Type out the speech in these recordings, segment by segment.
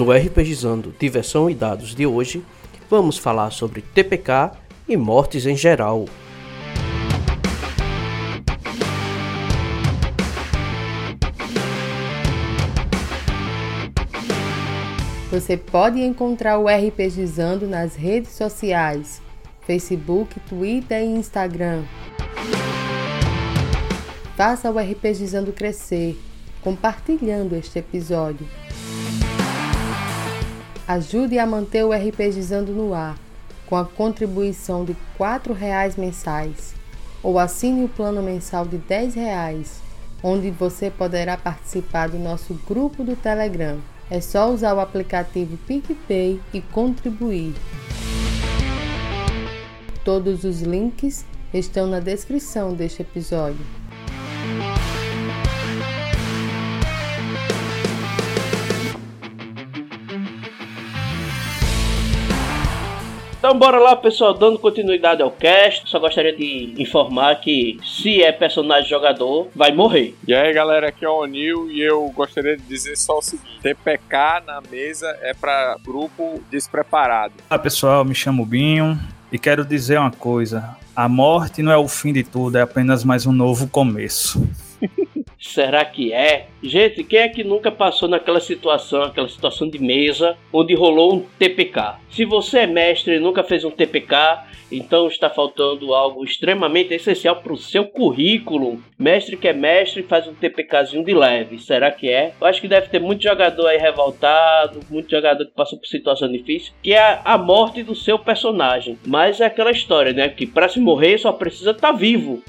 No RPGizando Diversão e Dados de hoje, vamos falar sobre TPK e mortes em geral. Você pode encontrar o RPGizando nas redes sociais, Facebook, Twitter e Instagram. Faça o RPGizando crescer, compartilhando este episódio. Ajude a manter o RPGizando no ar com a contribuição de R$ reais mensais ou assine o plano mensal de R$ reais, onde você poderá participar do nosso grupo do Telegram. É só usar o aplicativo PicPay e contribuir. Todos os links estão na descrição deste episódio. Então bora lá pessoal, dando continuidade ao cast, só gostaria de informar que se é personagem jogador, vai morrer. E aí galera, aqui é o Onil e eu gostaria de dizer só o seguinte, TPK na mesa é para grupo despreparado. Olá pessoal, me chamo Binho e quero dizer uma coisa, a morte não é o fim de tudo, é apenas mais um novo começo. Será que é? Gente, quem é que nunca passou naquela situação, aquela situação de mesa, onde rolou um TPK? Se você é mestre e nunca fez um TPK, então está faltando algo extremamente essencial para o seu currículo. Mestre que é mestre faz um TPKzinho de leve. Será que é? Eu acho que deve ter muito jogador aí revoltado, muito jogador que passou por situação difícil, que é a morte do seu personagem. Mas é aquela história, né? Que para se morrer só precisa estar tá vivo.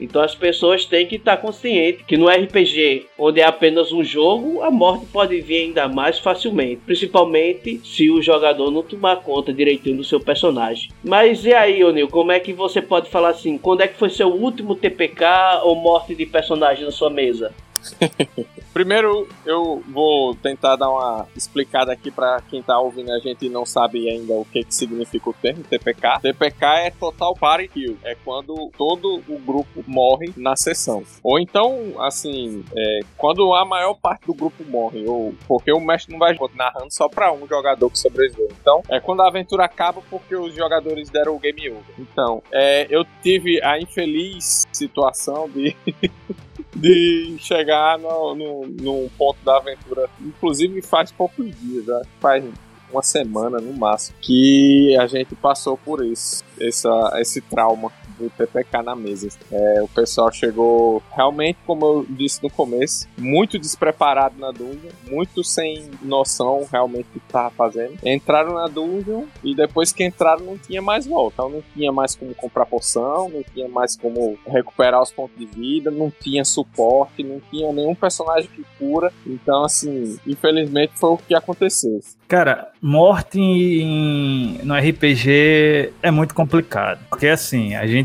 Então as pessoas têm que estar conscientes que no RPG, onde é apenas um jogo, a morte pode vir ainda mais facilmente, principalmente se o jogador não tomar conta direitinho do seu personagem. Mas e aí, Onil, como é que você pode falar assim? Quando é que foi seu último TPK ou morte de personagem na sua mesa? Primeiro, eu vou tentar dar uma explicada aqui para quem tá ouvindo a gente e não sabe ainda o que, que significa o termo TPK. TPK é Total Party Kill. É quando todo o grupo morre na sessão. Ou então, assim, é, quando a maior parte do grupo morre. Ou porque o mestre não vai narrando só para um jogador que sobreviveu. Então, é quando a aventura acaba porque os jogadores deram o game over. Então, é, eu tive a infeliz situação de de chegar no, no, no, ponto da aventura. Inclusive faz poucos dias, já faz uma semana no máximo, que a gente passou por isso, essa, esse trauma do TPK na mesa. É, o pessoal chegou realmente, como eu disse no começo, muito despreparado na dungeon, muito sem noção realmente do que estava fazendo. Entraram na dungeon e depois que entraram não tinha mais volta. Então não tinha mais como comprar poção, não tinha mais como recuperar os pontos de vida, não tinha suporte, não tinha nenhum personagem que cura. Então, assim, infelizmente foi o que aconteceu. Cara, morte em, no RPG é muito complicado. Porque assim, a gente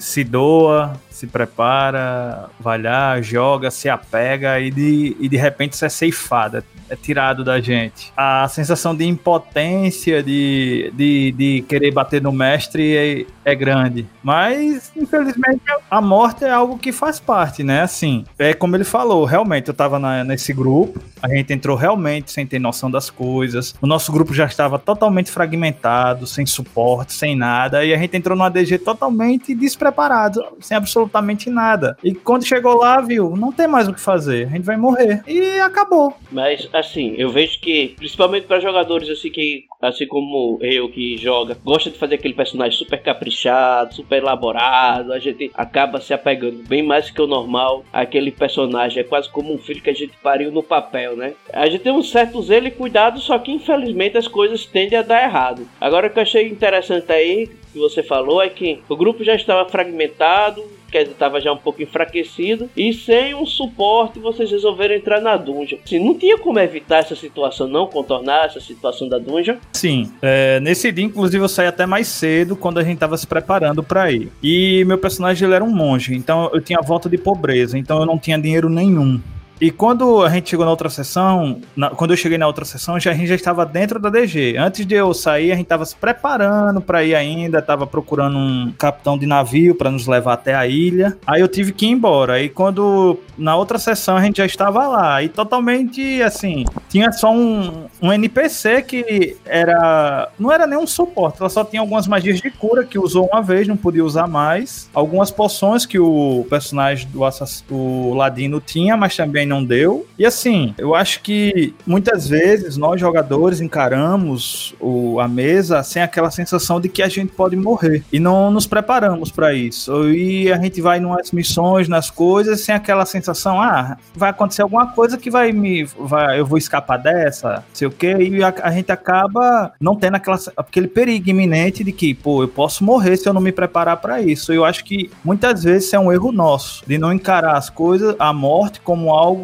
se doa, se prepara, vai lá, joga, se apega e de, e de repente isso é ceifado, é tirado da gente. A sensação de impotência, de, de, de querer bater no mestre é, é grande. Mas, infelizmente, a morte é algo que faz parte, né? Assim, é como ele falou, realmente eu tava na, nesse grupo, a gente entrou realmente sem ter noção das coisas. O nosso grupo já estava totalmente fragmentado, sem suporte, sem nada, e a gente entrou no ADG totalmente despreparado, sem absolutamente nada. E quando chegou lá, viu, não tem mais o que fazer, a gente vai morrer. E acabou. Mas assim, eu vejo que, principalmente para jogadores assim que, assim como eu que joga, gosta de fazer aquele personagem super caprichado, super elaborado, a gente acaba se apegando bem mais que o normal àquele personagem. É quase como um filho que a gente pariu no papel, né? A gente tem um certo zelo e cuidado, só que infelizmente as coisas tendem a dar errado. Agora o que eu achei interessante aí que você falou é que o grupo já estava fragmentado, quer estava já um pouco enfraquecido, e sem um suporte vocês resolveram entrar na dungeon. Assim, não tinha como evitar essa situação, não contornar essa situação da dungeon? Sim, é, nesse dia, inclusive, eu saí até mais cedo quando a gente estava se preparando para ir. E meu personagem ele era um monge, então eu tinha volta de pobreza, então eu não tinha dinheiro nenhum. E quando a gente chegou na outra sessão, na, quando eu cheguei na outra sessão, já, a gente já estava dentro da DG. Antes de eu sair, a gente estava se preparando para ir ainda, estava procurando um capitão de navio para nos levar até a ilha. Aí eu tive que ir embora. Aí quando na outra sessão a gente já estava lá. E totalmente assim, tinha só um, um NPC que era. Não era nenhum suporte, ela só tinha algumas magias de cura que usou uma vez, não podia usar mais. Algumas poções que o personagem do assass... o Ladino tinha, mas também não deu. E assim, eu acho que muitas vezes nós jogadores encaramos o, a mesa sem aquela sensação de que a gente pode morrer. E não nos preparamos para isso. E a gente vai nas missões, nas coisas, sem aquela sensação, ah, vai acontecer alguma coisa que vai me. Vai, eu vou escapar dessa, sei o quê. E a, a gente acaba não tendo aquela, aquele perigo iminente de que, pô, eu posso morrer se eu não me preparar para isso. Eu acho que muitas vezes é um erro nosso de não encarar as coisas, a morte, como algo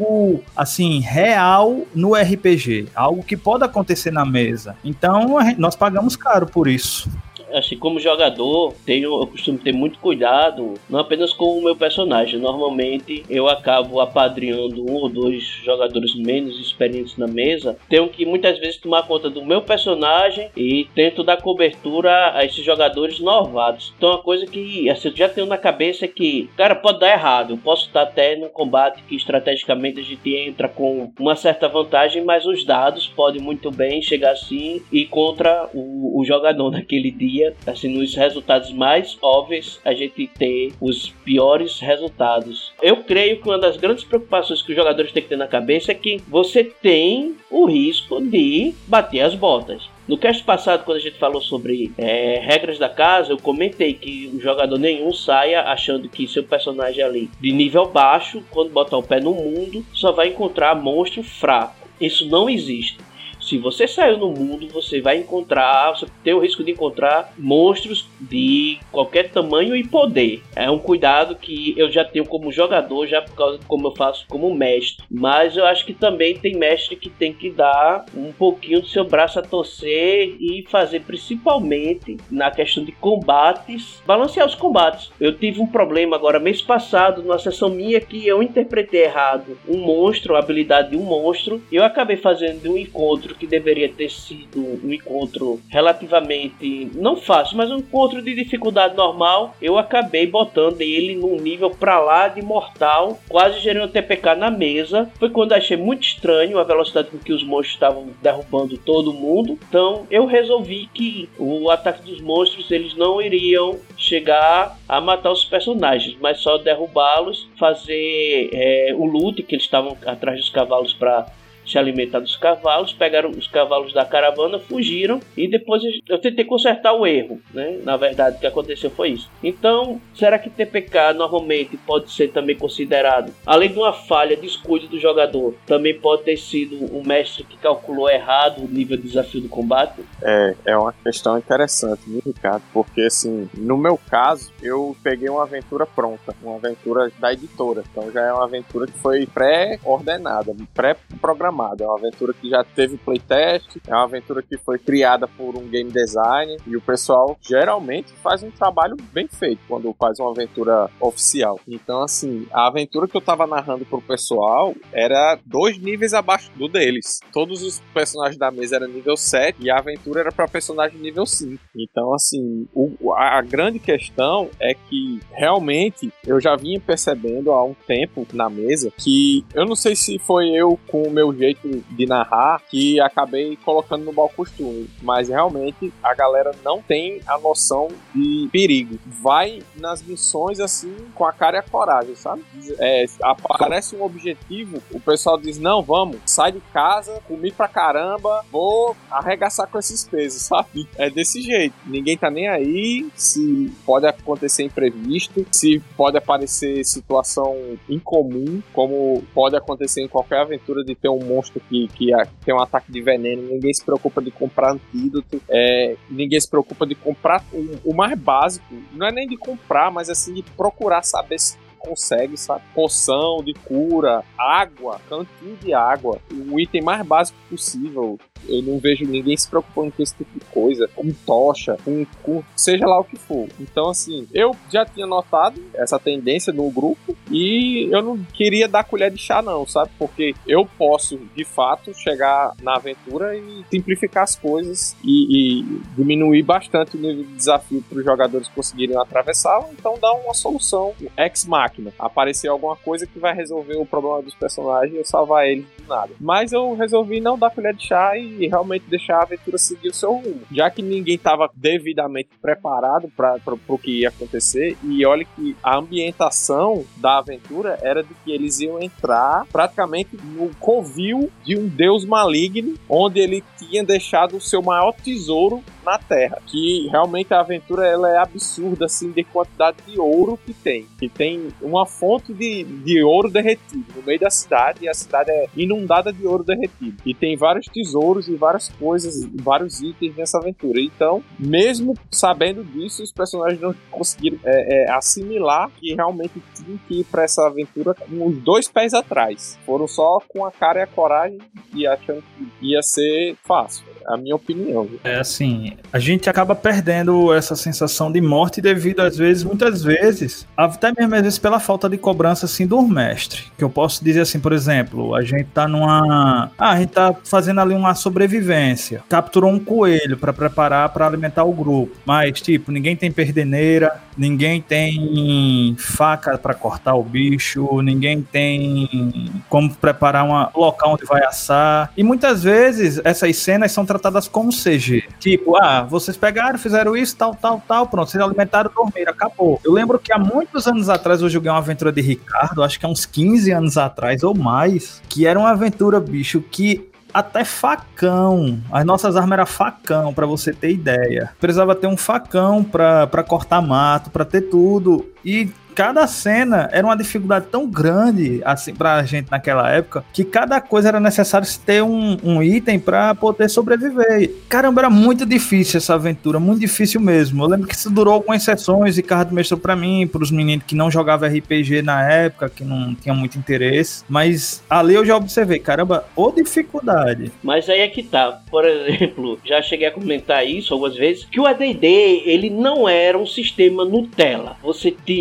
assim real no RPG, algo que pode acontecer na mesa. Então nós pagamos caro por isso assim, como jogador, tenho, eu costumo ter muito cuidado, não apenas com o meu personagem. Normalmente eu acabo apadrinhando um ou dois jogadores menos experientes na mesa. Tenho que muitas vezes tomar conta do meu personagem e tento dar cobertura a esses jogadores novatos. Então, uma coisa que assim, eu já tenho na cabeça é que, cara, pode dar errado. Eu posso estar até num combate que estrategicamente a gente entra com uma certa vantagem, mas os dados podem muito bem chegar assim e contra o, o jogador naquele dia assim, nos resultados mais óbvios, a gente ter os piores resultados. Eu creio que uma das grandes preocupações que os jogadores têm que ter na cabeça é que você tem o risco de bater as botas. No cast passado, quando a gente falou sobre é, regras da casa, eu comentei que o jogador nenhum saia achando que seu personagem ali de nível baixo, quando botar o pé no mundo, só vai encontrar monstro fraco. Isso não existe. Se você saiu no mundo, você vai encontrar, você tem o risco de encontrar monstros de qualquer tamanho e poder. É um cuidado que eu já tenho como jogador, já por causa de como eu faço como mestre. Mas eu acho que também tem mestre que tem que dar um pouquinho do seu braço a torcer e fazer principalmente na questão de combates, balancear os combates. Eu tive um problema agora mês passado numa sessão minha que eu interpretei errado um monstro, a habilidade de um monstro, eu acabei fazendo um encontro que deveria ter sido um encontro relativamente não fácil, mas um encontro de dificuldade normal, eu acabei botando ele num nível pra lá de mortal, quase gerando TPK na mesa. Foi quando achei muito estranho a velocidade com que os monstros estavam derrubando todo mundo. Então eu resolvi que o ataque dos monstros eles não iriam chegar a matar os personagens, mas só derrubá-los, fazer é, o loot que eles estavam atrás dos cavalos para se alimentar dos cavalos, pegaram os cavalos da caravana, fugiram e depois eu tentei consertar o erro, né? Na verdade, o que aconteceu foi isso. Então, será que TPK normalmente pode ser também considerado, além de uma falha, descuido do jogador, também pode ter sido um mestre que calculou errado o nível de desafio do combate? É, é uma questão interessante, Ricardo? Porque, assim, no meu caso, eu peguei uma aventura pronta, uma aventura da editora. Então já é uma aventura que foi pré-ordenada, pré-programada é uma aventura que já teve playtest, é uma aventura que foi criada por um game designer e o pessoal geralmente faz um trabalho bem feito quando faz uma aventura oficial. Então, assim, a aventura que eu tava narrando pro pessoal era dois níveis abaixo do deles. Todos os personagens da mesa eram nível 7 e a aventura era para personagem nível 5. Então, assim, o, a, a grande questão é que realmente eu já vinha percebendo há um tempo na mesa que eu não sei se foi eu com o meu jeito jeito de narrar que acabei colocando no mau costume. Mas realmente a galera não tem a noção de perigo. Vai nas missões assim com a cara e a coragem, sabe? É, aparece um objetivo, o pessoal diz: não, vamos, sai de casa, comi pra caramba, vou arregaçar com esses pesos, sabe? É desse jeito. Ninguém tá nem aí se pode acontecer imprevisto, se pode aparecer situação incomum, como pode acontecer em qualquer aventura de ter um monstro que, que tem um ataque de veneno, ninguém se preocupa de comprar antídoto, é, ninguém se preocupa de comprar o, o mais básico, não é nem de comprar, mas assim de procurar saber se consegue, sabe? Poção de cura, água, cantinho de água, o item mais básico possível. Eu não vejo ninguém se preocupando com esse tipo de coisa, com tocha, com, com seja lá o que for. Então, assim, eu já tinha notado essa tendência no grupo e eu não queria dar colher de chá, não, sabe? Porque eu posso, de fato, chegar na aventura e simplificar as coisas e, e diminuir bastante o nível de desafio para os jogadores conseguirem atravessar, ou então dar uma solução ex-máquina. Aparecer alguma coisa que vai resolver o problema dos personagens e salvar eles do nada. Mas eu resolvi não dar colher de chá e realmente deixar a aventura seguir o seu rumo. Já que ninguém estava devidamente preparado para o que ia acontecer, e olha que a ambientação da aventura era de que eles iam entrar praticamente no covil de um deus maligno, onde ele tinha deixado o seu maior tesouro na Terra. Que realmente a aventura ela é absurda assim de quantidade de ouro que tem. Que tem uma fonte de, de ouro derretido no meio da cidade e a cidade é inundada de ouro derretido. E tem vários tesouros e várias coisas, vários itens nessa aventura. Então, mesmo sabendo disso, os personagens não conseguiram é, é, assimilar que realmente tinham que ir para essa aventura com os dois pés atrás. Foram só com a cara e a coragem e achando que ia ser fácil. A minha opinião. É assim, a gente acaba perdendo essa sensação de morte devido, às vezes, muitas vezes, até mesmo às vezes pela falta de cobrança assim do mestre. Que eu posso dizer assim, por exemplo, a gente tá numa. Ah, a gente tá fazendo ali uma sobrevivência. Capturou um coelho para preparar para alimentar o grupo. Mas, tipo, ninguém tem perdeneira, ninguém tem faca para cortar o bicho, ninguém tem como preparar um local onde vai assar. E muitas vezes essas cenas são tratadas como CG. Tipo, ah, vocês pegaram, fizeram isso, tal, tal, tal, pronto, vocês alimentaram, dormiram, acabou. Eu lembro que há muitos anos atrás eu joguei uma aventura de Ricardo, acho que há uns 15 anos atrás ou mais, que era uma aventura, bicho, que até facão. As nossas armas eram facão, para você ter ideia. Precisava ter um facão para cortar mato, para ter tudo. E cada cena era uma dificuldade tão grande assim pra gente naquela época que cada coisa era necessário ter um, um item para poder sobreviver. Caramba, era muito difícil essa aventura, muito difícil mesmo. Eu lembro que isso durou algumas sessões e Ricardo mestrou para mim, para os meninos que não jogavam RPG na época, que não tinham muito interesse, mas ali eu já observei, caramba, ou dificuldade. Mas aí é que tá. Por exemplo, já cheguei a comentar isso algumas vezes, que o AD&D, ele não era um sistema Nutella. Você tinha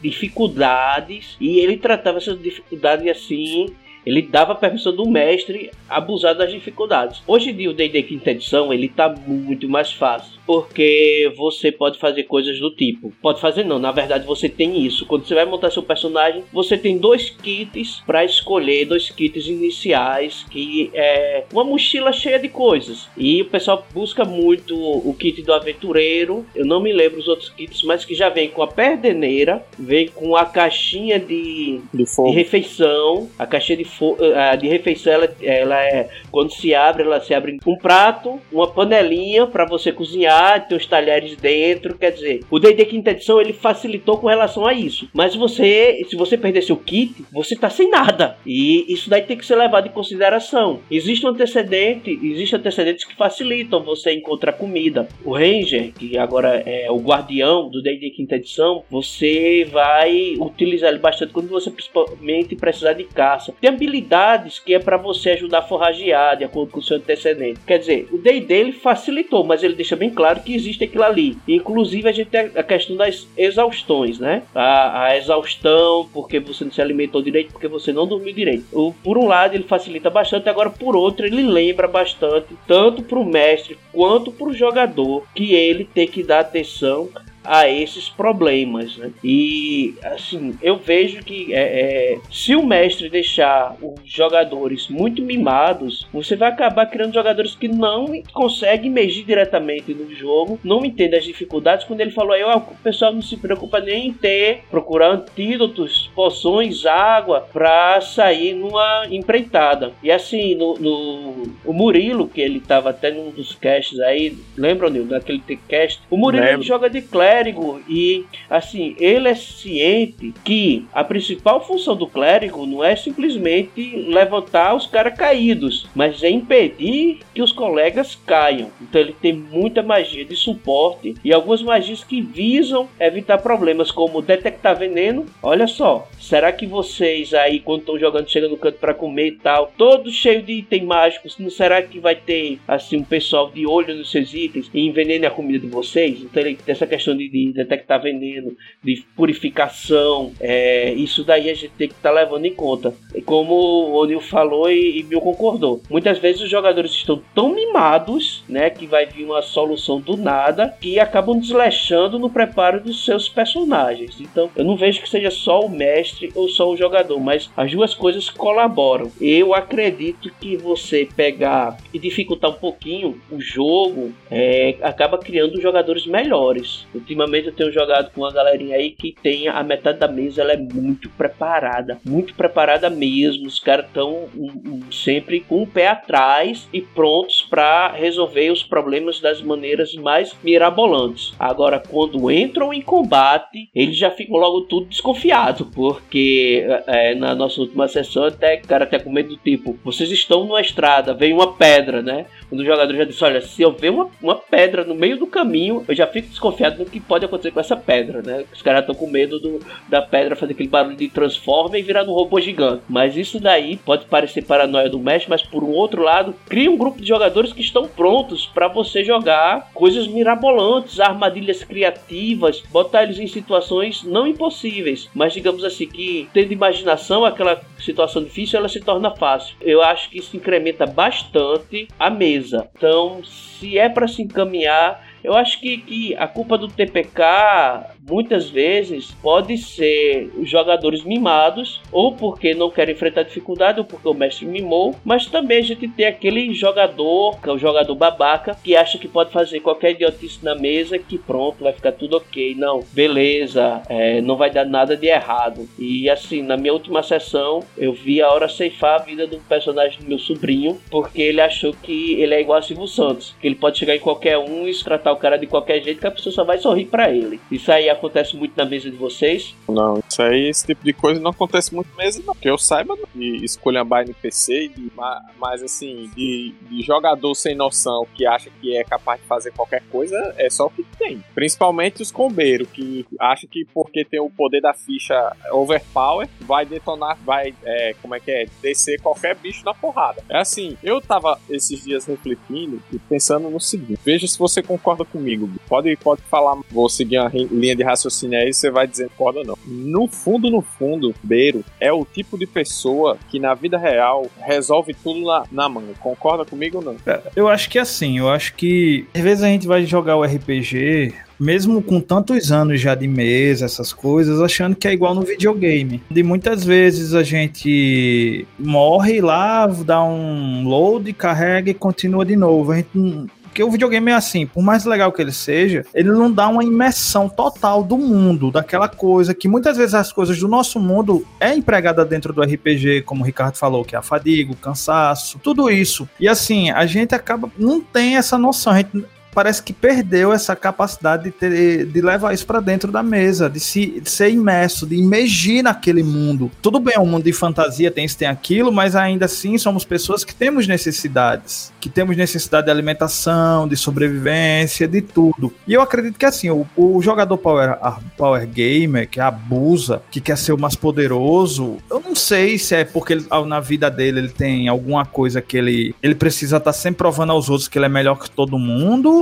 dificuldades e ele tratava essas dificuldades assim ele dava permissão do mestre abusar das dificuldades. Hoje em dia o D&D quinta edição ele tá muito mais fácil porque você pode fazer coisas do tipo. Pode fazer não, na verdade você tem isso. Quando você vai montar seu personagem, você tem dois kits para escolher, dois kits iniciais, que é uma mochila cheia de coisas. E o pessoal busca muito o kit do aventureiro. Eu não me lembro os outros kits, mas que já vem com a perdeneira, vem com a caixinha de, de, de refeição, a caixinha de, eh, de refeição ela, ela é quando se abre, ela se abre um prato, uma panelinha para você cozinhar cozinhar, tem os talheres dentro, quer dizer, o D&D quinta edição ele facilitou com relação a isso. Mas você, se você perder seu kit, você tá sem nada. E isso daí tem que ser levado em consideração. Existe um antecedente, existe antecedentes que facilitam você encontrar comida. O Ranger, que agora é o guardião do D&D quinta edição, você vai utilizar ele bastante quando você principalmente precisar de caça. Tem habilidades que é para você ajudar a forragear de acordo com o seu antecedente. Quer dizer, o D&D ele facilitou, mas ele deixa bem claro claro que existe aquilo ali. Inclusive a gente tem a questão das exaustões, né? A, a exaustão porque você não se alimentou direito, porque você não dormiu direito. O, por um lado ele facilita bastante, agora por outro ele lembra bastante tanto para o mestre quanto para o jogador que ele tem que dar atenção a esses problemas. Né? E assim, eu vejo que é, é, se o mestre deixar os jogadores muito mimados, você vai acabar criando jogadores que não conseguem emergir diretamente no jogo, não entendem as dificuldades. Quando ele falou aí, oh, o pessoal não se preocupa nem em ter, procurar antídotos, poções, água para sair numa empreitada. E assim, no, no o Murilo, que ele estava até num dos casts aí, lembra, Nil, daquele cast? O Murilo joga de Clash clérigo e, assim, ele é ciente que a principal função do clérigo não é simplesmente levantar os caras caídos, mas é impedir que os colegas caiam. Então ele tem muita magia de suporte e algumas magias que visam evitar problemas como detectar veneno. Olha só, será que vocês aí quando estão jogando chegam no canto para comer e tal, todo cheio de itens mágicos, não será que vai ter assim um pessoal de olho nos seus itens e envenene a comida de vocês? Então ele tem essa questão de, de detectar veneno, de purificação, é, isso daí a gente tem que estar tá levando em conta. Como o O'Neill falou e, e Bill concordou. Muitas vezes os jogadores estão tão mimados, né, que vai vir uma solução do nada, que acabam desleixando no preparo dos seus personagens. Então, eu não vejo que seja só o mestre ou só o jogador, mas as duas coisas colaboram. Eu acredito que você pegar e dificultar um pouquinho o jogo é, acaba criando jogadores melhores. Ultimamente eu tenho jogado com uma galerinha aí que tem a metade da mesa ela é muito preparada, muito preparada mesmo. Os caras estão um, um, sempre com o pé atrás e prontos para resolver os problemas das maneiras mais mirabolantes. Agora, quando entram em combate, eles já ficam logo tudo desconfiado, porque é, na nossa última sessão até cara até com medo do tipo, vocês estão numa estrada, vem uma pedra, né? Quando o jogador já disse, olha, se eu ver uma, uma pedra no meio do caminho, eu já fico desconfiado do que pode acontecer com essa pedra, né? Os caras estão com medo do, da pedra fazer aquele barulho de transforma e virar um robô gigante. Mas isso daí pode parecer paranoia do mestre, mas por um outro lado, cria um grupo de jogadores que estão prontos para você jogar coisas mirabolantes, armadilhas criativas, botar eles em situações não impossíveis, mas digamos assim que tendo imaginação, aquela situação difícil ela se torna fácil. Eu acho que isso incrementa bastante a mesa. Então, se é para se encaminhar eu acho que, que a culpa do TPK muitas vezes pode ser os jogadores mimados, ou porque não querem enfrentar dificuldade, ou porque o mestre mimou, mas também a gente tem aquele jogador, que é o jogador babaca, que acha que pode fazer qualquer idiotice na mesa, que pronto, vai ficar tudo ok. Não, beleza, é, não vai dar nada de errado. E assim, na minha última sessão, eu vi a hora ceifar a vida do personagem do meu sobrinho, porque ele achou que ele é igual a Silvio Santos, que ele pode chegar em qualquer um e tratar o cara de qualquer jeito, que a pessoa só vai sorrir para ele. Isso aí acontece muito na mesa de vocês? Não, isso aí, esse tipo de coisa não acontece muito mesa, não. Que eu saiba de escolhambar NPC, de, mas assim, de, de, jogador sem noção que acha que é capaz de fazer qualquer coisa, é só o que tem. Principalmente os combeiros, que acha que porque tem o poder da ficha overpower, vai detonar, vai, é, como é que é, descer qualquer bicho na porrada. É assim, eu tava esses dias refletindo e pensando no seguinte, veja se você concorda comigo. Pode, pode falar, vou seguir a linha de raciocínio aí, você vai dizer concorda ou não. No fundo, no fundo, Beiro é o tipo de pessoa que na vida real resolve tudo na, na mão. Concorda comigo ou não? É, eu acho que é assim, eu acho que às vezes a gente vai jogar o RPG mesmo com tantos anos já de mesa, essas coisas, achando que é igual no videogame. De muitas vezes a gente morre lá, dá um load, carrega e continua de novo. A gente porque o videogame é assim, por mais legal que ele seja, ele não dá uma imersão total do mundo, daquela coisa que muitas vezes as coisas do nosso mundo é empregada dentro do RPG, como o Ricardo falou, que é a fadiga, o cansaço, tudo isso. E assim, a gente acaba não tem essa noção, a gente parece que perdeu essa capacidade de, ter, de levar isso para dentro da mesa, de, se, de ser imerso, de imergir naquele mundo. Tudo bem, é um mundo de fantasia, tem isso, tem aquilo, mas ainda assim somos pessoas que temos necessidades, que temos necessidade de alimentação, de sobrevivência, de tudo. E eu acredito que assim, o, o jogador power, power gamer, que abusa, que quer ser o mais poderoso, eu não sei se é porque ele, na vida dele ele tem alguma coisa que ele, ele precisa estar tá sempre provando aos outros que ele é melhor que todo mundo,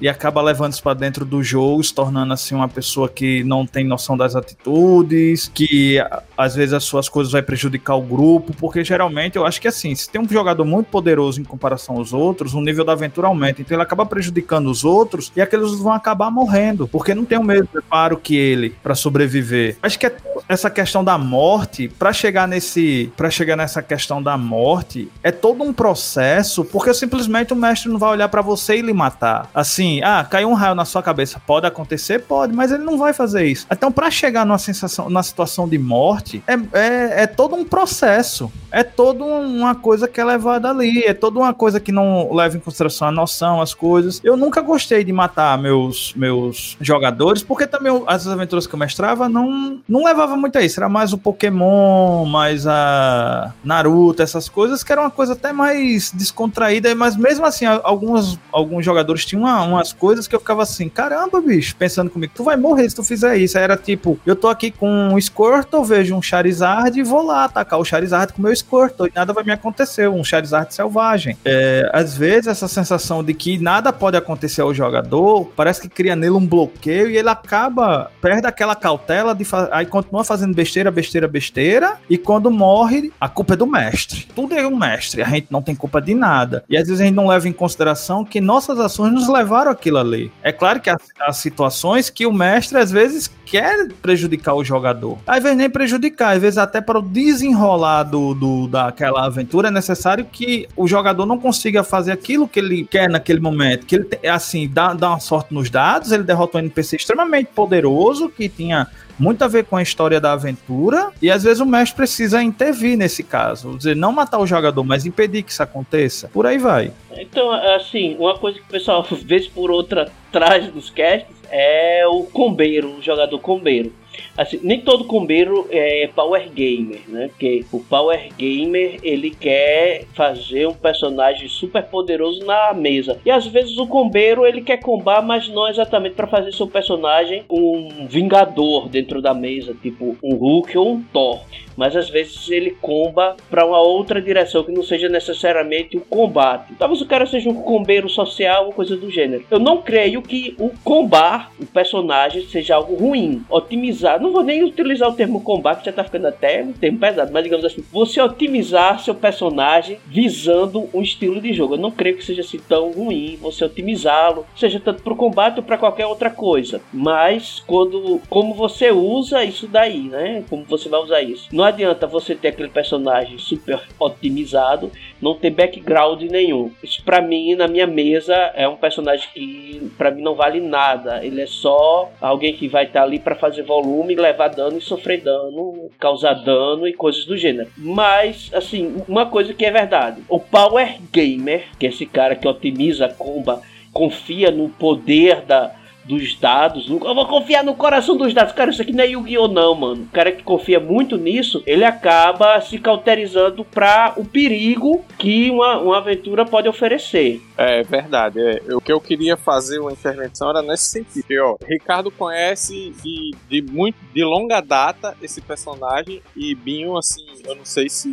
e acaba levando isso para dentro do jogo, se tornando assim uma pessoa que não tem noção das atitudes, que às vezes as suas coisas vai prejudicar o grupo, porque geralmente eu acho que assim, se tem um jogador muito poderoso em comparação aos outros, o nível da aventura aumenta, então ele acaba prejudicando os outros e aqueles vão acabar morrendo, porque não tem o mesmo preparo que ele para sobreviver. Acho que é essa questão da morte, para chegar nesse, para chegar nessa questão da morte, é todo um processo, porque simplesmente o mestre não vai olhar para você e lhe matar. Assim, ah, caiu um raio na sua cabeça, pode acontecer, pode, mas ele não vai fazer isso. Então, para chegar numa sensação, na situação de morte, é, é, é todo um processo, é toda uma coisa que é levada ali, é toda uma coisa que não leva em consideração a noção, as coisas. Eu nunca gostei de matar meus meus jogadores, porque também as aventuras que eu mestrava não não levava muito a isso, era mais o Pokémon, mais a Naruto, essas coisas que era uma coisa até mais descontraída, mas mesmo assim, alguns, alguns jogadores tinham uma, umas coisas que eu ficava assim, caramba, bicho, pensando comigo, tu vai morrer se tu fizer isso. Aí era tipo, eu tô aqui com um Squirtle, vejo um Charizard e vou lá atacar o Charizard com o Squirtle e nada vai me acontecer, um Charizard selvagem. É, às vezes essa sensação de que nada pode acontecer ao jogador, parece que cria nele um bloqueio e ele acaba, perde aquela cautela de aí continua fazendo besteira, besteira, besteira e quando morre, a culpa é do mestre. Tudo é um mestre, a gente não tem culpa de nada. E às vezes a gente não leva em consideração que nossas ações nos levaram aquilo ali. É claro que há, há situações que o mestre às vezes quer prejudicar o jogador. Às vezes nem prejudicar, às vezes até para o desenrolar do, do, daquela aventura é necessário que o jogador não consiga fazer aquilo que ele quer naquele momento. Que ele, assim, dá, dá uma sorte nos dados, ele derrota um NPC extremamente poderoso que tinha muito a ver com a história da aventura, e às vezes o mestre precisa intervir nesse caso. Dizer, não matar o jogador, mas impedir que isso aconteça. Por aí vai. Então, assim, uma coisa que o pessoal, vez por outra, traz dos casts é o combeiro, o jogador combeiro. Assim, nem todo combeiro é power gamer, né? Porque o power gamer ele quer fazer um personagem super poderoso na mesa. E às vezes o combeiro ele quer combar, mas não exatamente para fazer seu personagem um vingador dentro da mesa, tipo um Hulk ou um Thor mas às vezes ele comba para uma outra direção que não seja necessariamente o combate. Talvez o cara seja um combeiro social ou coisa do gênero. Eu não creio que o combar o personagem seja algo ruim. Otimizar, não vou nem utilizar o termo combate, já tá ficando até um termo pesado, mas digamos assim, você otimizar seu personagem visando um estilo de jogo. Eu não creio que seja assim tão ruim você otimizá-lo, seja tanto para o combate ou para qualquer outra coisa. Mas quando como você usa isso daí, né? Como você vai usar isso? Não adianta você ter aquele personagem super otimizado, não ter background nenhum. Isso para mim, na minha mesa, é um personagem que para mim não vale nada. Ele é só alguém que vai estar tá ali para fazer volume, levar dano e sofrer dano, causar dano e coisas do gênero. Mas, assim, uma coisa que é verdade: o Power Gamer, que é esse cara que otimiza a comba, confia no poder da dos dados. Eu vou confiar no coração dos dados. Cara, isso aqui não é Yu-Gi-Oh! não, mano. O cara que confia muito nisso, ele acaba se cauterizando para o perigo que uma, uma aventura pode oferecer. É verdade. É. O que eu queria fazer uma intervenção era nesse sentido. Porque, ó, Ricardo conhece de, de muito de longa data esse personagem e Binho, assim, eu não sei se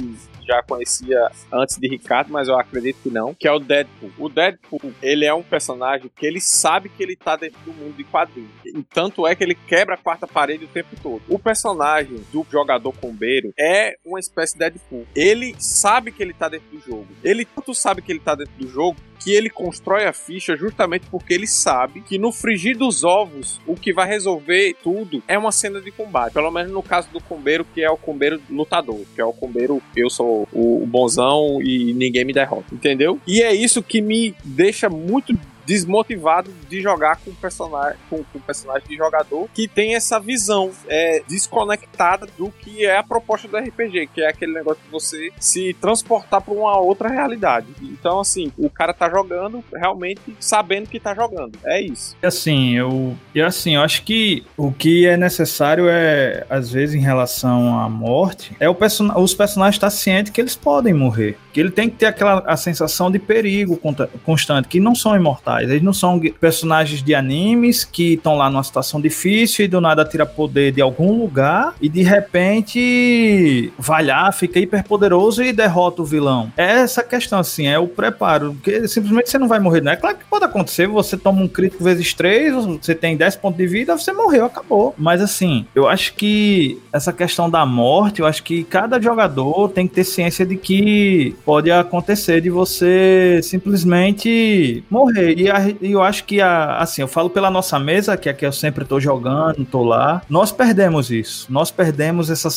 já conhecia antes de Ricardo, mas eu acredito que não, que é o Deadpool. O Deadpool, ele é um personagem que ele sabe que ele tá dentro do mundo de quadrinhos. E tanto é que ele quebra a quarta parede o tempo todo. O personagem do jogador combeiro é uma espécie de Deadpool. Ele sabe que ele tá dentro do jogo. Ele tanto sabe que ele tá dentro do jogo que ele constrói a ficha justamente porque ele sabe que no frigir dos ovos, o que vai resolver tudo é uma cena de combate. Pelo menos no caso do combeiro, que é o combeiro lutador, que é o combeiro, eu sou o bonzão e ninguém me derrota, entendeu? E é isso que me deixa muito desmotivado de jogar com personagem, com, com personagem de jogador que tem essa visão é, desconectada do que é a proposta do RPG, que é aquele negócio de você se transportar para uma outra realidade. Então, assim, o cara tá jogando realmente sabendo que tá jogando. É isso. E assim, eu, e assim, eu acho que o que é necessário é, às vezes, em relação à morte, é o person os personagens estar cientes que eles podem morrer. Que ele tem que ter aquela a sensação de perigo constante, que não são imortais Eles não são personagens de animes que estão lá numa situação difícil e do nada tira poder de algum lugar e de repente vai lá, fica hiper poderoso e derrota o vilão. É essa questão, assim, é o preparo. Porque simplesmente você não vai morrer, não é claro que pode acontecer, você toma um crítico vezes três, você tem 10 pontos de vida, você morreu, acabou. Mas assim, eu acho que essa questão da morte, eu acho que cada jogador tem que ter ciência de que pode acontecer de você simplesmente morrer. E E, eu acho que, a, assim, eu falo pela nossa mesa, que aqui eu sempre estou jogando, estou lá. Nós perdemos isso. Nós perdemos essa,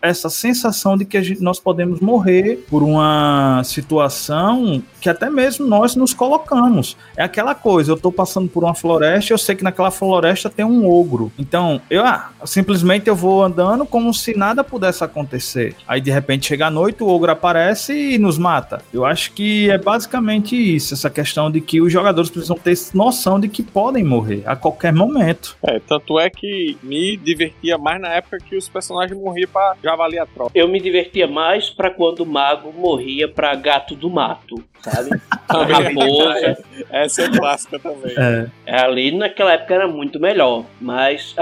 essa sensação de que gente, nós podemos morrer por uma situação que até mesmo nós nos colocamos. É aquela coisa, eu estou passando por uma floresta, eu sei que naquela floresta tem um ogro. Então, eu ah, simplesmente eu vou andando como se nada pudesse acontecer. Aí de repente chega a noite, o ogro aparece e nos mata. Eu acho que é basicamente isso, essa questão de que os jogadores precisam ter noção de que podem morrer a qualquer momento. É, tanto é que me divertia mais na época que os personagens morriam para javali a tropa. Eu me divertia mais para quando o mago morria para gato do mato sabe? raposa. Essa é clássica também. É. Ali naquela época era muito melhor. Mas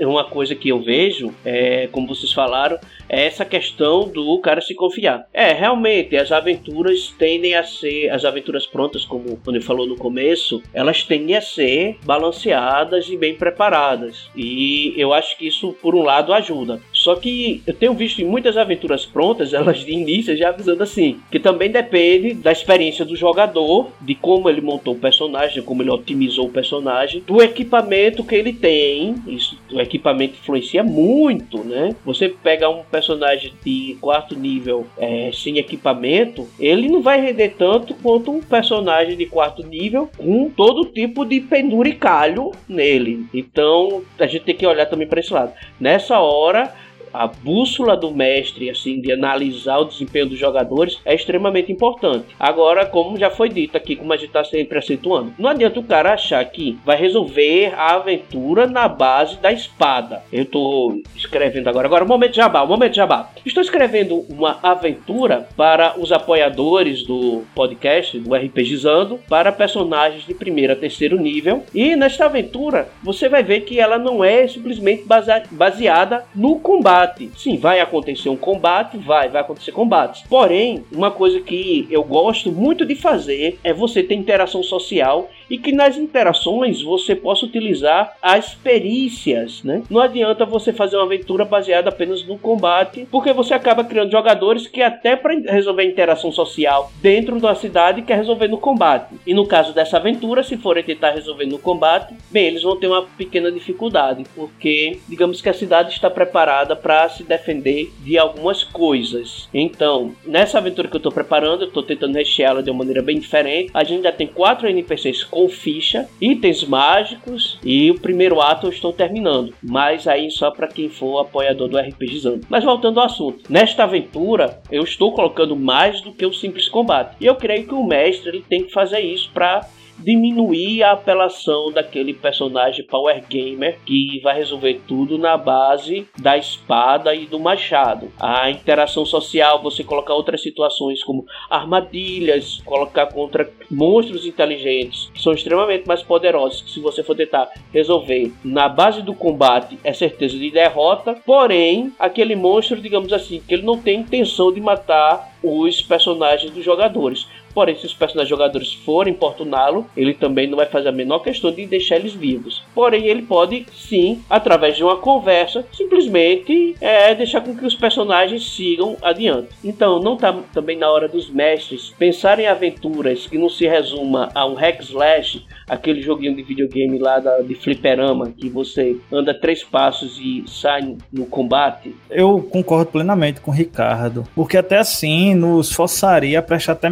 uma coisa que eu vejo, é, como vocês falaram, é essa questão do cara se confiar. É, realmente, as aventuras tendem a ser, as aventuras prontas, como o Tony falou no começo, elas tendem a ser balanceadas e bem preparadas. E eu acho que isso, por um lado, ajuda. Só que eu tenho visto em muitas aventuras prontas, elas de início já avisando assim, que também depende da experiência do jogador, de como ele montou o personagem, como ele otimizou o personagem, do equipamento que ele tem. Isso, o equipamento influencia muito, né? Você pega um personagem de quarto nível é, sem equipamento, ele não vai render tanto quanto um personagem de quarto nível com todo tipo de penduricalho nele. Então a gente tem que olhar também para esse lado. Nessa hora a bússola do mestre, assim, de analisar o desempenho dos jogadores é extremamente importante. Agora, como já foi dito aqui, como a gente está sempre acentuando, não adianta o cara achar que vai resolver a aventura na base da espada. Eu estou escrevendo agora, agora, momento jabá, momento jabá. Estou escrevendo uma aventura para os apoiadores do podcast, do RPGizando, para personagens de primeiro a terceiro nível. E nesta aventura, você vai ver que ela não é simplesmente baseada no combate combate. Sim, vai acontecer um combate, vai, vai acontecer combates. Porém, uma coisa que eu gosto muito de fazer é você ter interação social e que nas interações você possa utilizar as perícias, né? Não adianta você fazer uma aventura baseada apenas no combate, porque você acaba criando jogadores que até para resolver interação social dentro da cidade quer resolver no combate. E no caso dessa aventura, se forem tentar resolver no combate, bem, eles vão ter uma pequena dificuldade, porque digamos que a cidade está preparada para se defender de algumas coisas. Então, nessa aventura que eu estou preparando, eu estou tentando recheá-la de uma maneira bem diferente. A gente já tem quatro NPCs com ficha, itens mágicos e o primeiro ato eu estou terminando. Mas aí só para quem for apoiador do RPGizando. Mas voltando ao assunto, nesta aventura eu estou colocando mais do que o simples combate. E eu creio que o mestre ele tem que fazer isso para diminuir a apelação daquele personagem power gamer que vai resolver tudo na base da espada e do machado. A interação social, você colocar outras situações como armadilhas, colocar contra monstros inteligentes que são extremamente mais poderosos. Que se você for tentar resolver na base do combate, é certeza de derrota. Porém, aquele monstro, digamos assim, que ele não tem intenção de matar os personagens dos jogadores. Porém, se os personagens jogadores forem importuná-lo, ele também não vai fazer a menor questão de deixar eles vivos. Porém, ele pode sim, através de uma conversa, simplesmente é, deixar com que os personagens sigam adiante. Então, não está também na hora dos mestres pensarem em aventuras que não se resuma a um hack slash, aquele joguinho de videogame lá da, de fliperama, que você anda três passos e sai no combate. Eu concordo plenamente com o Ricardo, porque até assim nos forçaria a prestar até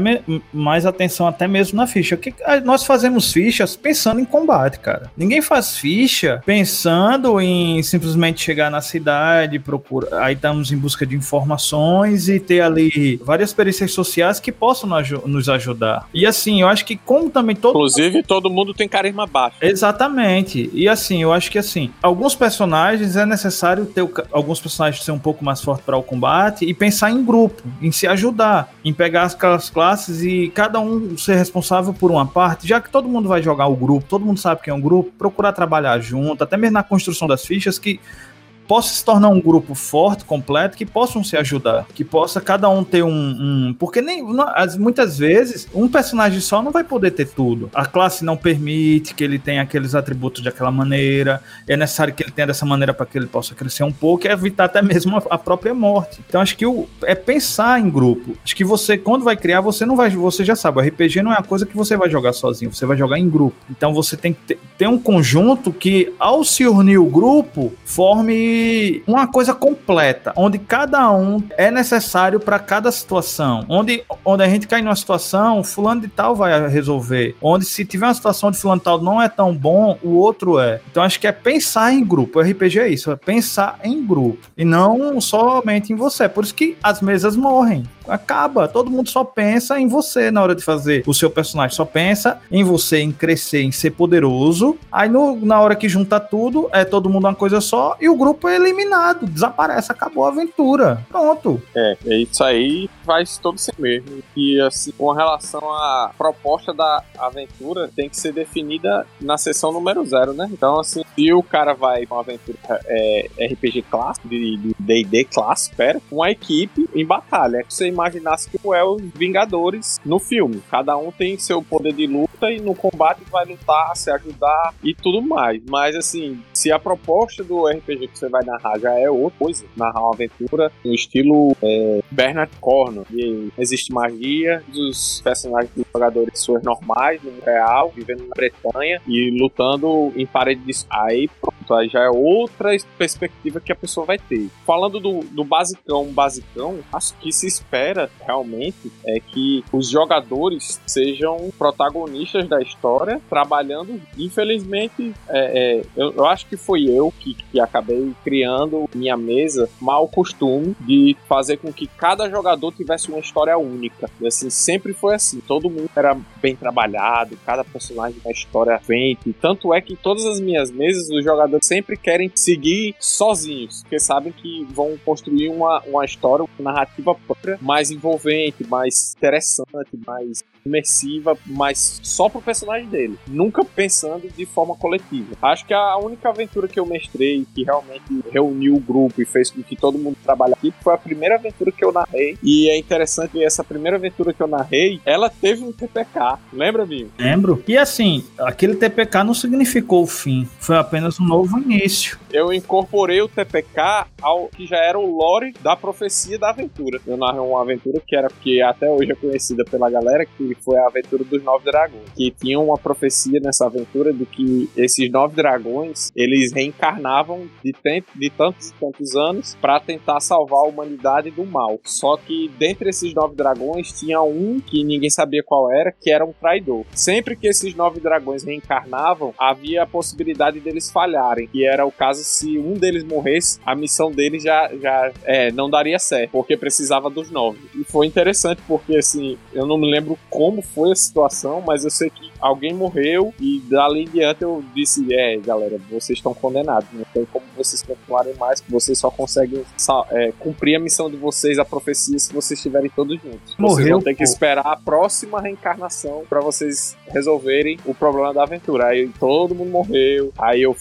mais atenção até mesmo na ficha. Que nós fazemos fichas pensando em combate, cara. Ninguém faz ficha pensando em simplesmente chegar na cidade, procurar. Aí estamos em busca de informações e ter ali várias perícias sociais que possam nos ajudar. E assim, eu acho que como também todo Inclusive, todo mundo tem carisma baixo. Exatamente. E assim, eu acho que assim, alguns personagens é necessário ter alguns personagens ser um pouco mais fortes para o combate e pensar em grupo, em se ajudar, em pegar aquelas classes e cada um ser responsável por uma parte, já que todo mundo vai jogar o grupo, todo mundo sabe que é um grupo, procurar trabalhar junto, até mesmo na construção das fichas, que possa se tornar um grupo forte, completo, que possam se ajudar, que possa cada um ter um, um porque nem muitas vezes um personagem só não vai poder ter tudo. A classe não permite que ele tenha aqueles atributos daquela maneira. É necessário que ele tenha dessa maneira para que ele possa crescer um pouco e evitar até mesmo a, própria morte. Então acho que o, é pensar em grupo. Acho que você quando vai criar, você não vai, você já sabe, o RPG não é uma coisa que você vai jogar sozinho, você vai jogar em grupo. Então você tem que ter, ter um conjunto que ao se unir o grupo forme uma coisa completa, onde cada um é necessário para cada situação. Onde, onde a gente cai numa situação, fulano de tal vai resolver. Onde se tiver uma situação de fulano de tal não é tão bom, o outro é. Então acho que é pensar em grupo. O RPG é isso, é pensar em grupo e não somente em você. Por isso que as mesas morrem acaba. Todo mundo só pensa em você na hora de fazer o seu personagem. Só pensa em você, em crescer, em ser poderoso. Aí no, na hora que junta tudo, é todo mundo uma coisa só e o grupo é eliminado, desaparece, acabou a aventura. Pronto. É, é isso aí faz todo si mesmo. E assim, com relação à proposta da aventura, tem que ser definida na sessão número zero, né? Então, assim, se o cara vai com uma aventura é, RPG clássico, de D&D clássico, pera, com a equipe em batalha. É que você imaginasse que é os Vingadores no filme. Cada um tem seu poder de luta e no combate vai lutar, se ajudar e tudo mais. Mas assim, se a proposta do RPG que você vai narrar já é outra coisa, narrar uma aventura no estilo é, Bernard Cornwell, e existe magia, os personagens dos jogadores suas normais, no real, vivendo na Bretanha e lutando em parede de... Aí aí já é outra perspectiva que a pessoa vai ter. Falando do, do basicão, basicão, acho que se espera realmente é que os jogadores sejam protagonistas da história, trabalhando. Infelizmente, é, é, eu, eu, acho que foi eu que, que acabei criando minha mesa mau costume de fazer com que cada jogador tivesse uma história única. E assim, sempre foi assim. Todo mundo era bem trabalhado, cada personagem na história frente. Tanto é que todas as minhas mesas, os jogadores sempre querem seguir sozinhos, porque sabem que vão construir uma, uma história, uma narrativa própria, mais envolvente, mais interessante, mais imersiva, mas só pro personagem dele, nunca pensando de forma coletiva. Acho que a única aventura que eu mestrei que realmente reuniu o grupo e fez com que todo mundo trabalhe aqui foi a primeira aventura que eu narrei. E é interessante que essa primeira aventura que eu narrei, ela teve um TPK. Lembra, Vinho? Lembro. E assim, aquele TPK não significou o fim, foi apenas um novo início. Eu incorporei o TPK ao que já era o lore da profecia da aventura. Eu narrei uma aventura que era que até hoje é conhecida pela galera que foi a aventura dos Nove Dragões. Que tinha uma profecia nessa aventura de que esses Nove Dragões, eles reencarnavam de, tempo, de tantos e tantos anos para tentar salvar a humanidade do mal. Só que dentre esses Nove Dragões tinha um que ninguém sabia qual era, que era um traidor. Sempre que esses Nove Dragões reencarnavam, havia a possibilidade deles falharem. E era o caso se um deles morresse, a missão deles já, já é, não daria certo, porque precisava dos nove. E foi interessante porque, assim, eu não me lembro como como foi a situação, mas eu sei que alguém morreu e dali em diante eu disse: é, galera, vocês estão condenados, não tem como vocês continuarem mais, vocês só conseguem é, cumprir a missão de vocês, a profecia, se vocês estiverem todos juntos. Morreu, vocês vão ter que esperar a próxima reencarnação para vocês resolverem o problema da aventura. Aí todo mundo morreu, aí eu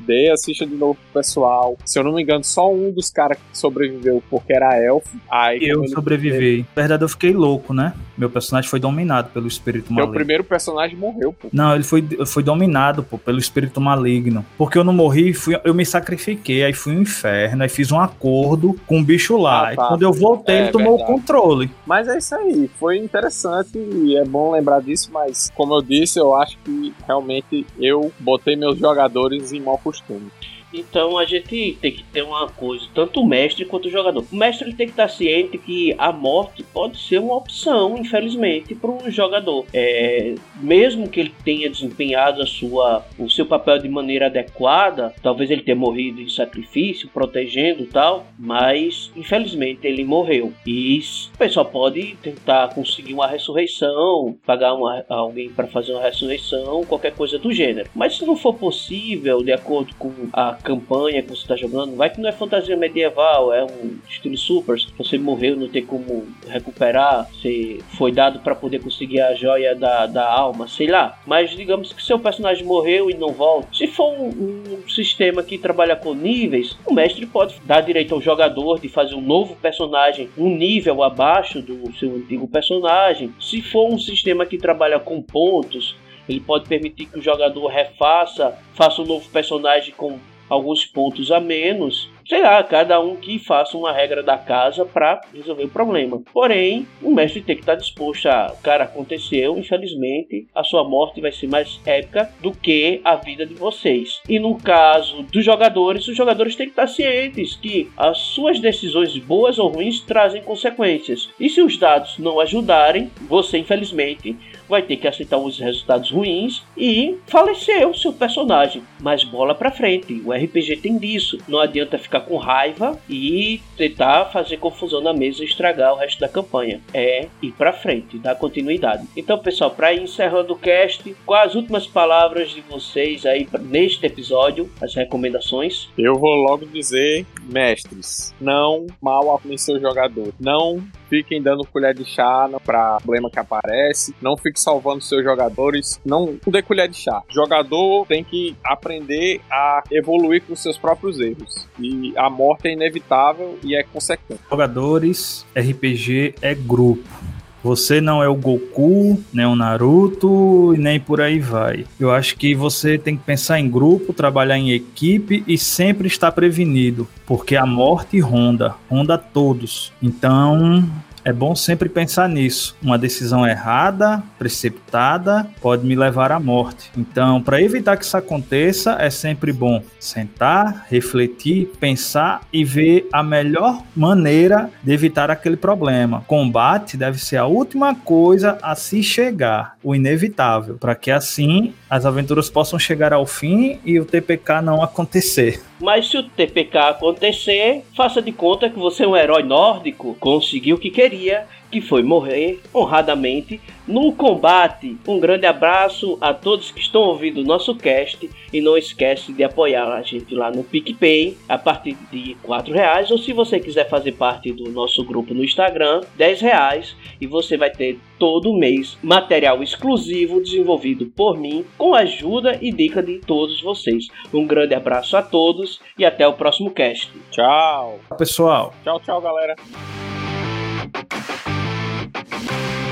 dei a ficha de novo pro pessoal. Se eu não me engano, só um dos caras que sobreviveu porque era elfo. Aí, eu sobrevivi. Na verdade, eu fiquei louco, né? Meu personagem foi dominado pelo espírito maligno. Meu primeiro personagem morreu, pô. Não, ele foi, foi dominado, pô, pelo espírito maligno. Porque eu não morri, fui, eu me sacrifiquei, aí fui no inferno, aí fiz um acordo com o bicho lá. Ah, tá. E quando eu voltei, é, ele tomou verdade. o controle. Mas é isso aí, foi interessante e é bom lembrar disso, mas como eu disse, eu acho que realmente eu botei meus jogadores em mau costume. Então a gente tem que ter uma coisa, tanto o mestre quanto o jogador. O mestre tem que estar ciente que a morte pode ser uma opção, infelizmente, para um jogador. É, mesmo que ele tenha desempenhado a sua, o seu papel de maneira adequada, talvez ele tenha morrido em sacrifício, protegendo tal, mas infelizmente ele morreu. E o pessoal pode tentar conseguir uma ressurreição, pagar uma, alguém para fazer uma ressurreição, qualquer coisa do gênero. Mas se não for possível, de acordo com a campanha que você está jogando. Vai que não é fantasia medieval, é um estilo super. Você morreu, não tem como recuperar. Você foi dado para poder conseguir a joia da, da alma, sei lá. Mas digamos que seu personagem morreu e não volta. Se for um, um sistema que trabalha com níveis, o mestre pode dar direito ao jogador de fazer um novo personagem um nível abaixo do seu antigo personagem. Se for um sistema que trabalha com pontos, ele pode permitir que o jogador refaça, faça um novo personagem com alguns pontos a menos sei lá, cada um que faça uma regra da casa para resolver o problema. Porém, o mestre tem que estar disposto a, cara, aconteceu, infelizmente, a sua morte vai ser mais épica do que a vida de vocês. E no caso dos jogadores, os jogadores têm que estar cientes que as suas decisões boas ou ruins trazem consequências. E se os dados não ajudarem, você infelizmente vai ter que aceitar os resultados ruins e falecer o seu personagem. Mas bola pra frente, o RPG tem disso. Não adianta ficar com raiva e tentar fazer confusão na mesa e estragar o resto da campanha. É ir pra frente, dar continuidade. Então, pessoal, para ir encerrando o cast, quais as últimas palavras de vocês aí neste episódio, as recomendações? Eu vou logo dizer, mestres, não mal aplicem seu jogador. Não fiquem dando colher de chá para problema que aparece, não fiquem salvando seus jogadores, não dê colher de chá. O jogador tem que aprender a evoluir com seus próprios erros. E a morte é inevitável e é consequente. Jogadores, RPG é grupo. Você não é o Goku, nem o Naruto e nem por aí vai. Eu acho que você tem que pensar em grupo, trabalhar em equipe e sempre estar prevenido, porque a morte ronda, ronda todos. Então, é bom sempre pensar nisso. Uma decisão errada, precipitada, pode me levar à morte. Então, para evitar que isso aconteça, é sempre bom sentar, refletir, pensar e ver a melhor maneira de evitar aquele problema. Combate deve ser a última coisa a se chegar, o inevitável, para que assim as aventuras possam chegar ao fim e o TPK não acontecer. Mas se o TPK acontecer, faça de conta que você é um herói nórdico, conseguiu o que queria, que foi morrer honradamente num combate. Um grande abraço a todos que estão ouvindo o nosso cast e não esquece de apoiar a gente lá no PicPay a partir de R$ reais ou se você quiser fazer parte do nosso grupo no Instagram, R$ reais e você vai ter todo mês material exclusivo desenvolvido por mim com ajuda e dica de todos vocês. Um grande abraço a todos e até o próximo cast. Tchau. Pessoal. Tchau, tchau, galera. Thank you.